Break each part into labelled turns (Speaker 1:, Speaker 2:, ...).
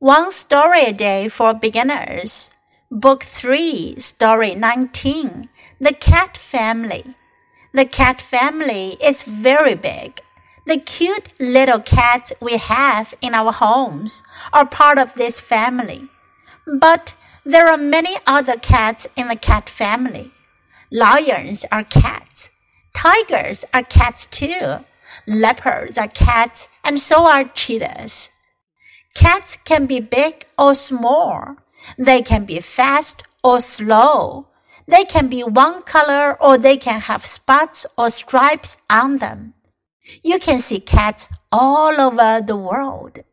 Speaker 1: One Story a Day for Beginners, Book 3, Story 19 The Cat Family. The cat family is very big. The cute little cats we have in our homes are part of this family. But there are many other cats in the cat family. Lions are cats. Tigers are cats too. Leopards are cats, and so are cheetahs. Cats can be big or small. They can be fast or slow. They can be one color or they can have spots or stripes on them. You can see cats all over the world.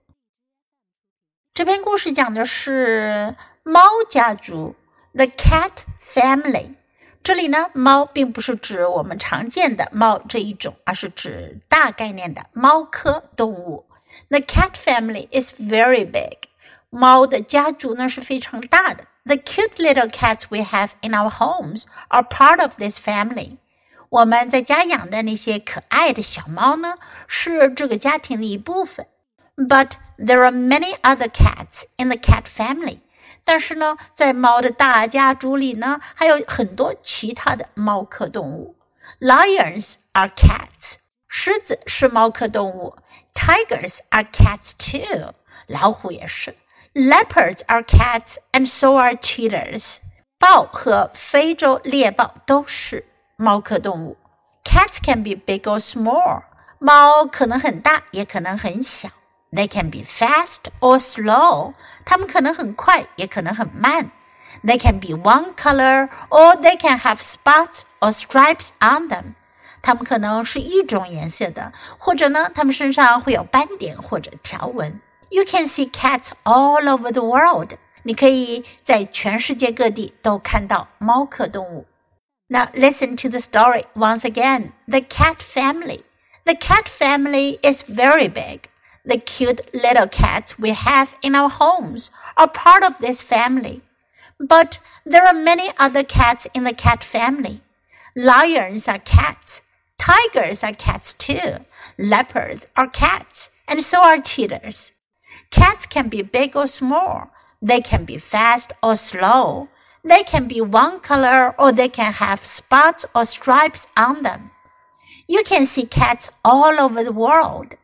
Speaker 1: 这篇故事讲的是猫家族，The Cat Family。这里呢，猫并不是指我们常见的猫这一种，而是指大概念的猫科动物。 The cat family is very big。猫的家族呢是非常大的。The cute little cats we have in our homes are part of this family。我们在家养的那些可爱的小猫呢，是这个家庭的一部分。But there are many other cats in the cat family。但是呢，在猫的大家族里呢，还有很多其他的猫科动物。Lions are cats， 狮子是猫科动物。Tigers are cats too，老虎也是。Leopards are cats and so are cheetahs。豹和非洲猎豹都是猫科动物。Cats can be big or small，猫可能很大，也可能很小。They can be fast or slow. 它们可能很快，也可能很慢。They can be one color or they can have spots or stripes on them. 它们可能是一种颜色的，或者呢，它们身上会有斑点或者条纹。You can see cats all over the world. 你可以在全世界各地都看到猫科动物。Now listen to the story once again. The cat family. The cat family is very big. The cute little cats we have in our homes are part of this family. But there are many other cats in the cat family. Lions are cats. Tigers are cats too. Leopards are cats. And so are cheetahs. Cats can be big or small. They can be fast or slow. They can be one color or they can have spots or stripes on them. You can see cats all over the world.